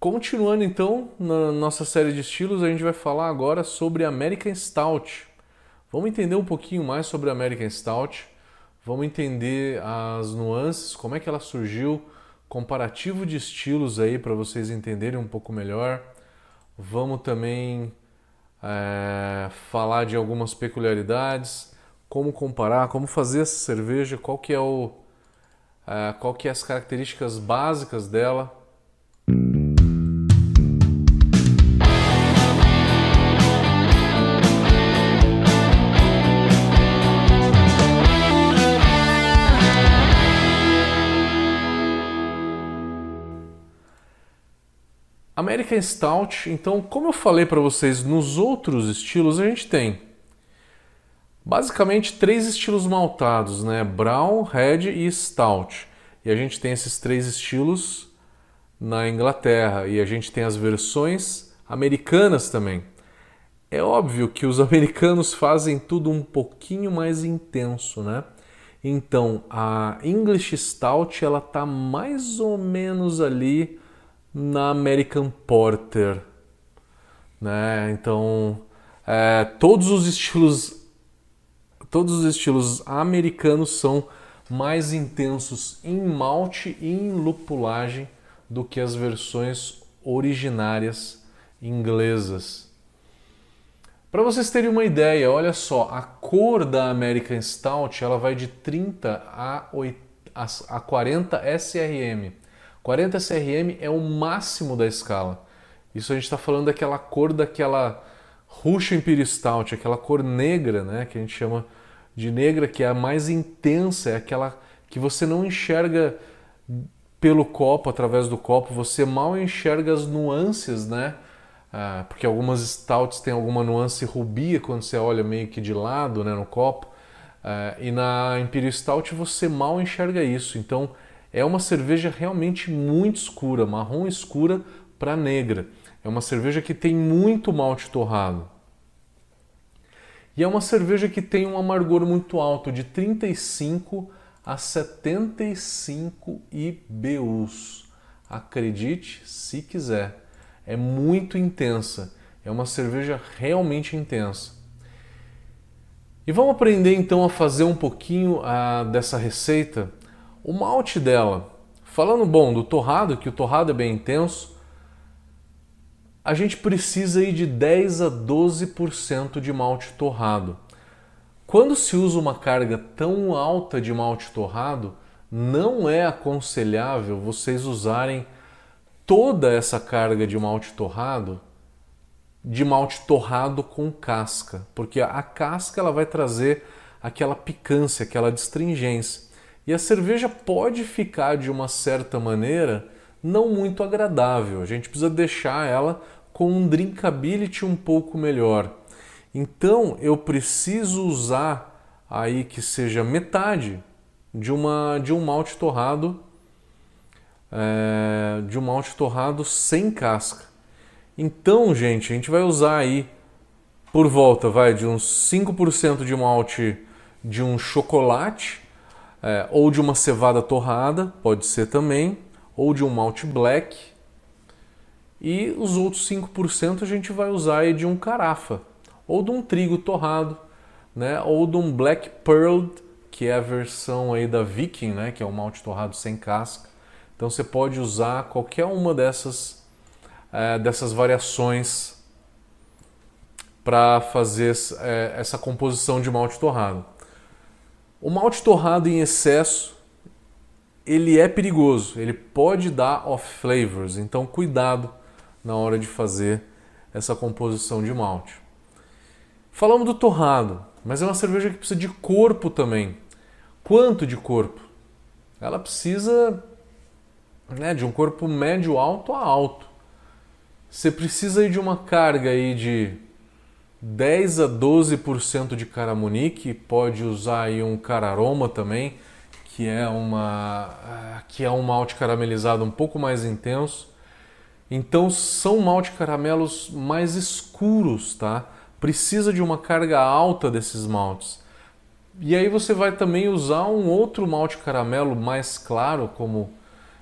Continuando então na nossa série de estilos, a gente vai falar agora sobre American Stout. Vamos entender um pouquinho mais sobre American Stout, vamos entender as nuances, como é que ela surgiu, comparativo de estilos aí para vocês entenderem um pouco melhor. Vamos também é, falar de algumas peculiaridades, como comparar, como fazer essa cerveja, qual que é o, é, qual que é as características básicas dela American Stout, então, como eu falei para vocês, nos outros estilos a gente tem basicamente três estilos maltados, né? Brown, Red e Stout. E a gente tem esses três estilos na Inglaterra e a gente tem as versões americanas também. É óbvio que os americanos fazem tudo um pouquinho mais intenso, né? Então, a English Stout ela tá mais ou menos ali na American Porter, né? Então, é, todos os estilos todos os estilos americanos são mais intensos em malte e em lupulagem do que as versões originárias inglesas. Para vocês terem uma ideia, olha só, a cor da American Stout ela vai de 30 a, 8, a 40 SRM. 40 SRM é o máximo da escala. Isso a gente está falando daquela cor daquela Russian Imperial Stout, aquela cor negra, né, que a gente chama de negra, que é a mais intensa, é aquela que você não enxerga pelo copo, através do copo, você mal enxerga as nuances, né? Ah, porque algumas stouts têm alguma nuance rubia quando você olha meio que de lado, né, no copo. Ah, e na Imperial Stout você mal enxerga isso. Então é uma cerveja realmente muito escura, marrom escura para negra. É uma cerveja que tem muito malte torrado. E é uma cerveja que tem um amargor muito alto, de 35 a 75 IBUs. Acredite se quiser. É muito intensa. É uma cerveja realmente intensa. E vamos aprender então a fazer um pouquinho a, ah, dessa receita o malte dela, falando bom do torrado, que o torrado é bem intenso, a gente precisa ir de 10 a 12% de malte torrado. Quando se usa uma carga tão alta de malte torrado, não é aconselhável vocês usarem toda essa carga de malte torrado de malte torrado com casca, porque a casca ela vai trazer aquela picância, aquela distringência. E a cerveja pode ficar de uma certa maneira não muito agradável. A gente precisa deixar ela com um drinkability um pouco melhor. Então eu preciso usar aí que seja metade de uma de um malte torrado é, de um malte torrado sem casca. Então, gente, a gente vai usar aí por volta, vai de uns 5% de malte de um chocolate é, ou de uma cevada torrada, pode ser também, ou de um malte black. E os outros 5% a gente vai usar de um carafa, ou de um trigo torrado, né? ou de um black pearl, que é a versão aí da Viking, né? que é o malte torrado sem casca. Então você pode usar qualquer uma dessas, é, dessas variações para fazer é, essa composição de malte torrado. O malte torrado em excesso, ele é perigoso, ele pode dar off flavors, então cuidado na hora de fazer essa composição de malte. Falamos do torrado, mas é uma cerveja que precisa de corpo também. Quanto de corpo? Ela precisa né, de um corpo médio alto a alto. Você precisa de uma carga aí de 10 a 12% de caramunique, pode usar aí um cararoma também, que é uma ah, que é um malte caramelizado um pouco mais intenso. Então são malte caramelos mais escuros, tá? Precisa de uma carga alta desses maltes. E aí você vai também usar um outro malte caramelo mais claro, como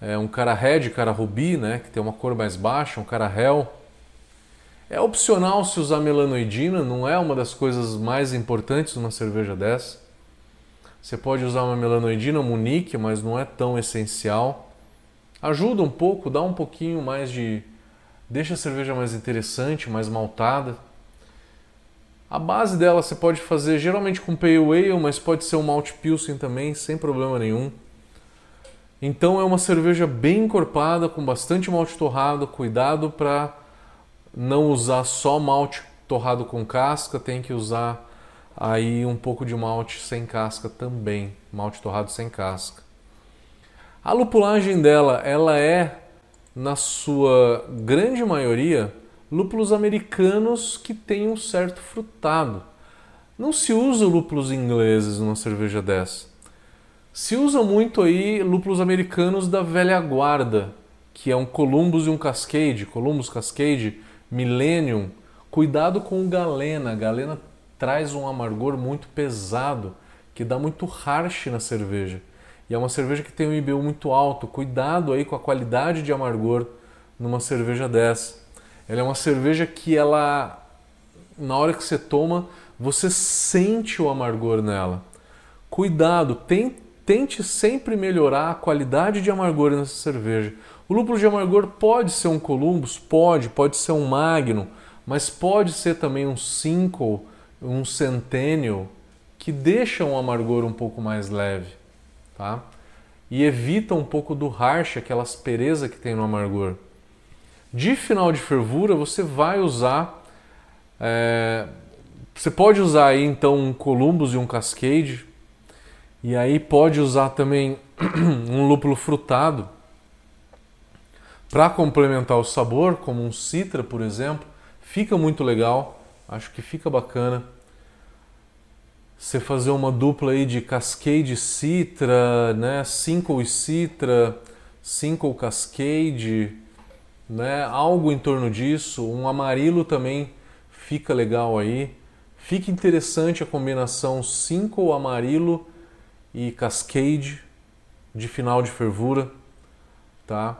é, um cara red, cara rubi, né, que tem uma cor mais baixa, um cara hell. É opcional se usar melanoidina, não é uma das coisas mais importantes numa cerveja dessa. Você pode usar uma melanoidina Munique, mas não é tão essencial. Ajuda um pouco, dá um pouquinho mais de. deixa a cerveja mais interessante, mais maltada. A base dela você pode fazer geralmente com Pale Ale, mas pode ser um Malt Pilsen também, sem problema nenhum. Então é uma cerveja bem encorpada, com bastante malte torrado, cuidado para não usar só malte torrado com casca, tem que usar aí um pouco de malte sem casca também, malte torrado sem casca. A lupulagem dela, ela é na sua grande maioria lúpulos americanos que têm um certo frutado. Não se usa lúpulos ingleses numa cerveja dessa. Se usa muito aí lúpulos americanos da velha guarda, que é um Columbus e um Cascade, Columbus Cascade Millennium. Cuidado com o Galena. Galena traz um amargor muito pesado, que dá muito harsh na cerveja. E é uma cerveja que tem um IBU muito alto. Cuidado aí com a qualidade de amargor numa cerveja dessa. Ela é uma cerveja que ela na hora que você toma, você sente o amargor nela. Cuidado, tente sempre melhorar a qualidade de amargor nessa cerveja. O lúpulo de amargor pode ser um Columbus, pode, pode ser um Magnum, mas pode ser também um Cinco, um Centennial, que deixa um amargor um pouco mais leve, tá? E evita um pouco do harsh, aquela aspereza que tem no amargor. De final de fervura, você vai usar. É, você pode usar aí então um Columbus e um Cascade, e aí pode usar também um lúpulo frutado para complementar o sabor, como um Citra, por exemplo. Fica muito legal, acho que fica bacana. Você fazer uma dupla aí de Cascade Citra, né? Cinco Citra, Cinco Cascade né? Algo em torno disso, um amarelo também fica legal aí. Fica interessante a combinação 5 amarelo e cascade de final de fervura, tá?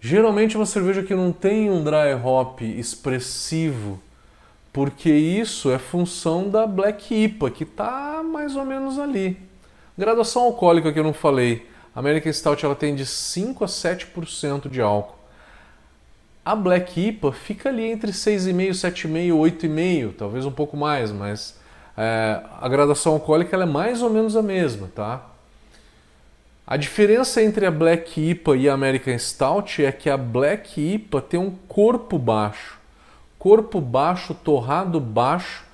Geralmente uma cerveja que não tem um dry hop expressivo, porque isso é função da Black IPA, que está mais ou menos ali. Graduação alcoólica que eu não falei, a American Stout ela tem de 5 a 7% de álcool. A Black IPA fica ali entre 6,5, 7,5, 8,5, talvez um pouco mais, mas é, a graduação alcoólica é mais ou menos a mesma, tá? A diferença entre a Black IPA e a American Stout é que a Black IPA tem um corpo baixo, corpo baixo, torrado baixo,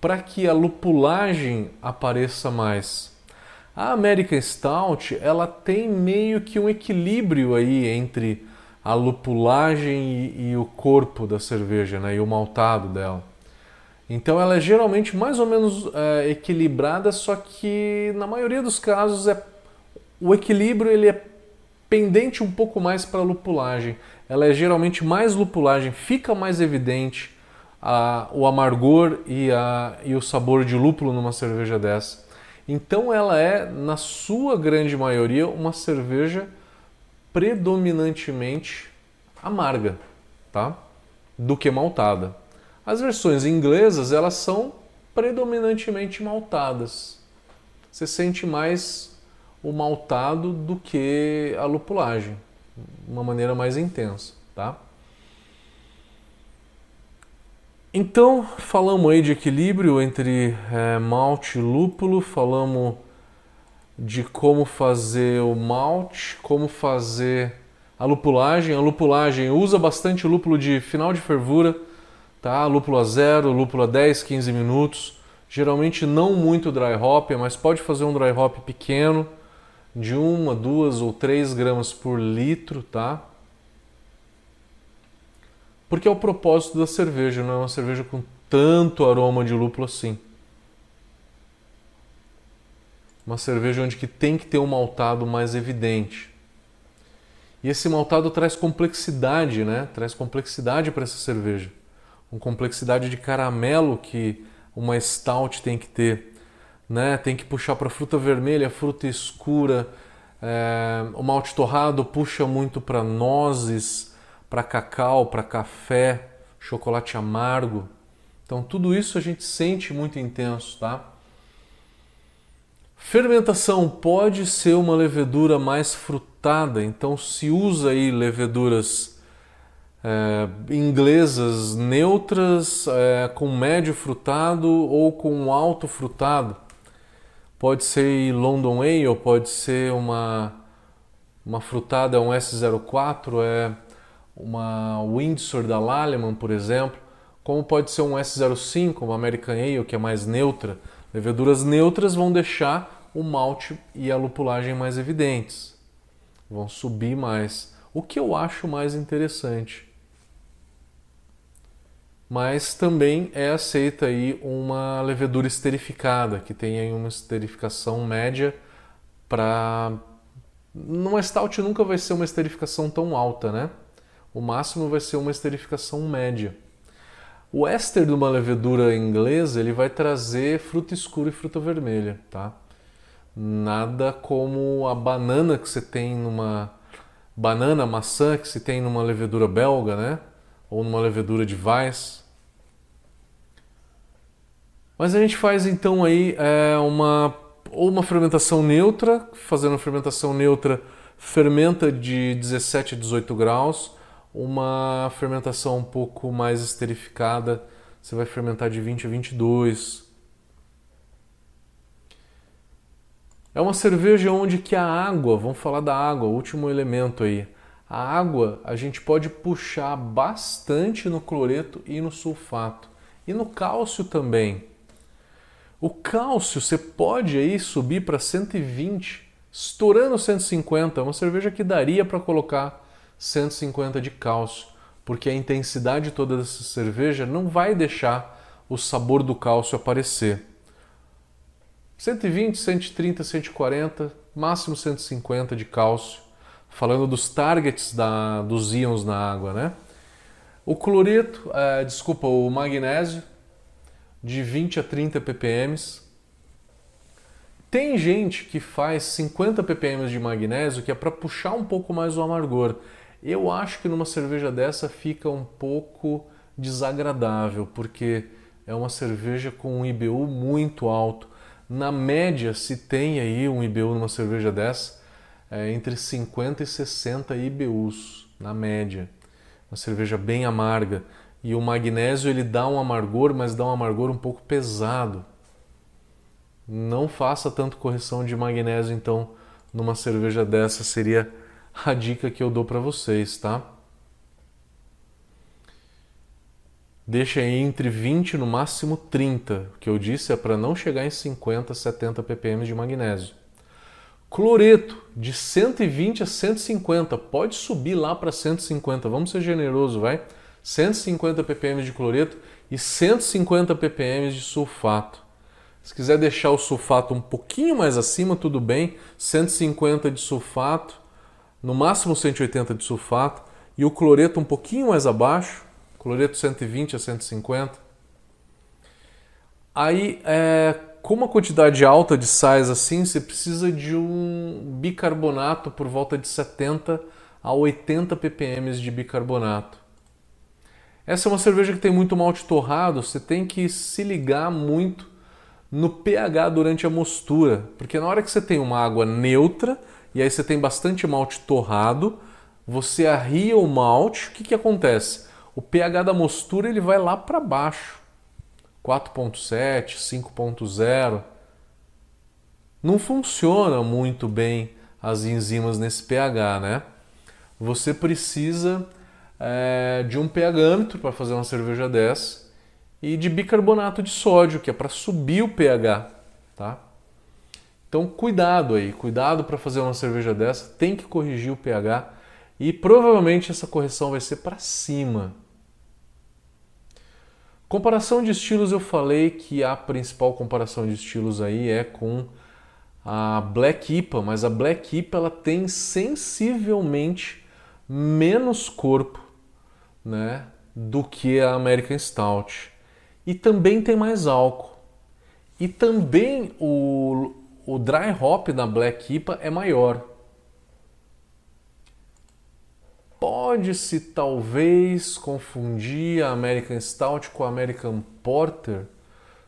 para que a lupulagem apareça mais. A American Stout ela tem meio que um equilíbrio aí entre a lupulagem e, e, o corpo da cerveja, né, e o maltado dela. Então ela é geralmente mais ou menos é, equilibrada, só que na maioria dos casos é o equilíbrio ele é pendente um pouco mais para a lupulagem. Ela é geralmente mais lupulagem, fica mais evidente a, o amargor e, a, e o sabor de lúpulo numa cerveja dessa. Então ela é, na sua grande maioria, uma cerveja predominantemente amarga, tá? Do que maltada. As versões inglesas, elas são predominantemente maltadas. Você sente mais o maltado do que a lupulagem, uma maneira mais intensa, tá? Então, falamos aí de equilíbrio entre é, malte e lúpulo, falamos de como fazer o malte, como fazer a lupulagem. A lupulagem usa bastante lúpulo de final de fervura, tá? Lúpulo a zero, lúpulo a 10, 15 minutos. Geralmente não muito dry hop, mas pode fazer um dry hop pequeno, de uma, duas ou três gramas por litro, tá? Porque é o propósito da cerveja, não é uma cerveja com tanto aroma de lúpulo assim. Uma cerveja onde que tem que ter um maltado mais evidente. E esse maltado traz complexidade, né? Traz complexidade para essa cerveja. Uma complexidade de caramelo que uma stout tem que ter, né? Tem que puxar para fruta vermelha, fruta escura, É, o malte torrado puxa muito para nozes, para cacau, para café, chocolate amargo. Então tudo isso a gente sente muito intenso, tá? Fermentação pode ser uma levedura mais frutada, então se usa aí leveduras é, inglesas neutras é, com médio frutado ou com alto frutado. Pode ser London Ale, pode ser uma, uma frutada, um S04, é uma Windsor da Lallemand, por exemplo, como pode ser um S05, uma American Ale, que é mais neutra. Leveduras neutras vão deixar o malte e a lupulagem mais evidentes, vão subir mais. O que eu acho mais interessante mas também é aceita aí uma levedura esterificada, que tem aí uma esterificação média para numa stout nunca vai ser uma esterificação tão alta, né? O máximo vai ser uma esterificação média. O éster de uma levedura inglesa, ele vai trazer fruta escura e fruta vermelha, tá? Nada como a banana que você tem numa banana, maçã que se tem numa levedura belga, né? ou numa levedura de Weiss. Mas a gente faz então aí é, uma ou uma fermentação neutra, fazendo uma fermentação neutra fermenta de 17 a 18 graus, uma fermentação um pouco mais esterificada, você vai fermentar de 20 a 22. É uma cerveja onde que a água, vamos falar da água, último elemento aí. A água a gente pode puxar bastante no cloreto e no sulfato. E no cálcio também. O cálcio você pode aí subir para 120, estourando 150. É uma cerveja que daria para colocar 150 de cálcio, porque a intensidade toda dessa cerveja não vai deixar o sabor do cálcio aparecer. 120, 130, 140, máximo 150 de cálcio falando dos targets da, dos íons na água, né? O cloreto, é, desculpa, o magnésio, de 20 a 30 ppm. Tem gente que faz 50 ppm de magnésio que é para puxar um pouco mais o amargor. Eu acho que numa cerveja dessa fica um pouco desagradável, porque é uma cerveja com um IBU muito alto. Na média, se tem aí um IBU numa cerveja dessa, é, entre 50 e 60 IBUs na média. Uma cerveja bem amarga. E o magnésio ele dá um amargor, mas dá um amargor um pouco pesado. Não faça tanto correção de magnésio então numa cerveja dessa seria a dica que eu dou para vocês, tá? Deixa aí entre 20 no máximo 30. O que eu disse é para não chegar em 50, 70 ppm de magnésio. Cloreto de 120 a 150, pode subir lá para 150, vamos ser generoso, vai? 150 ppm de cloreto e 150 ppm de sulfato. Se quiser deixar o sulfato um pouquinho mais acima, tudo bem, 150 de sulfato, no máximo 180 de sulfato, e o cloreto um pouquinho mais abaixo, cloreto 120 a 150. Aí, é, com uma quantidade alta de sais assim, você precisa de um bicarbonato por volta de 70 a 80 ppm de bicarbonato. Essa é uma cerveja que tem muito malte torrado, você tem que se ligar muito no pH durante a mostura, porque na hora que você tem uma água neutra e aí você tem bastante malte torrado, você arria o malte, o que, que acontece? O pH da mostura ele vai lá para baixo. 4.7, 5.0. Não funciona muito bem as enzimas nesse pH, né? Você precisa é, de um pHâmetro para fazer uma cerveja dessa e de bicarbonato de sódio, que é para subir o pH, tá? Então cuidado aí, cuidado para fazer uma cerveja dessa, tem que corrigir o pH e provavelmente essa correção vai ser para cima, Comparação de estilos, eu falei que a principal comparação de estilos aí é com a Black IPA, mas a Black IPA ela tem sensivelmente menos corpo, né, do que a American Stout. E também tem mais álcool. E também o, o dry hop da Black IPA é maior. pode-se talvez confundir a American Stout com a American Porter,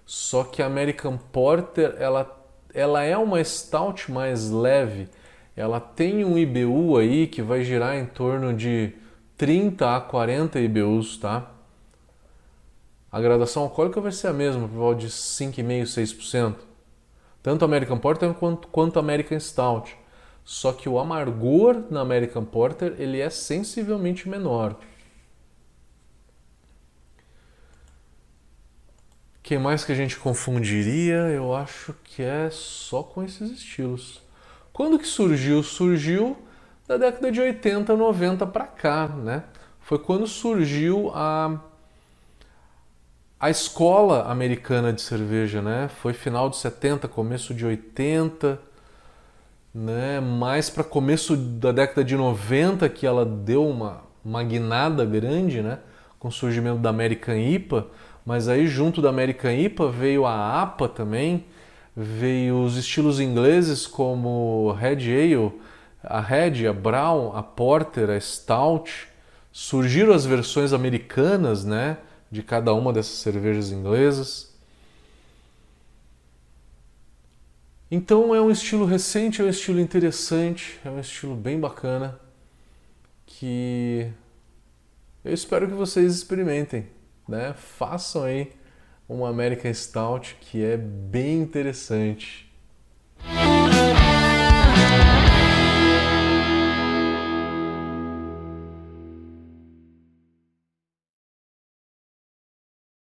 só que a American Porter ela, ela é uma stout mais leve, ela tem um IBU aí que vai girar em torno de 30 a 40 IBUs, tá? A gradação alcoólica vai ser a mesma, por volta de 5,5%, 6%. Tanto American Porter quanto, quanto American Stout. Só que o amargor na American Porter ele é sensivelmente menor. que mais que a gente confundiria? Eu acho que é só com esses estilos. Quando que surgiu? Surgiu da década de 80, 90 para cá, né? Foi quando surgiu a a escola americana de cerveja, né? Foi final de 70, começo de 80, né? Mais para começo da década de 90 que ela deu uma magnada grande, né? Com o surgimento da American IPA, mas aí junto da American IPA veio a APA também, veio os estilos ingleses como Red Ale, a Red, a Brown, a Porter, a Stout. Surgiram as versões americanas, né? de cada uma dessas cervejas inglesas. Então é um estilo recente, é um estilo interessante, é um estilo bem bacana que eu espero que vocês experimentem, né? Façam aí uma American Stout que é bem interessante.